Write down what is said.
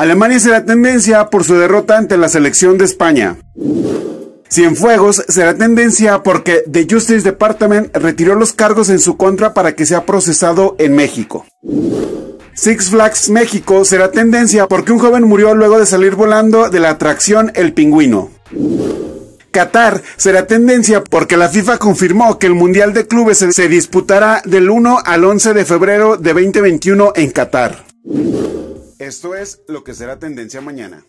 Alemania será tendencia por su derrota ante la selección de España. Cienfuegos será tendencia porque The Justice Department retiró los cargos en su contra para que sea procesado en México. Six Flags México será tendencia porque un joven murió luego de salir volando de la atracción El Pingüino. Qatar será tendencia porque la FIFA confirmó que el Mundial de Clubes se disputará del 1 al 11 de febrero de 2021 en Qatar. Esto es lo que será tendencia mañana.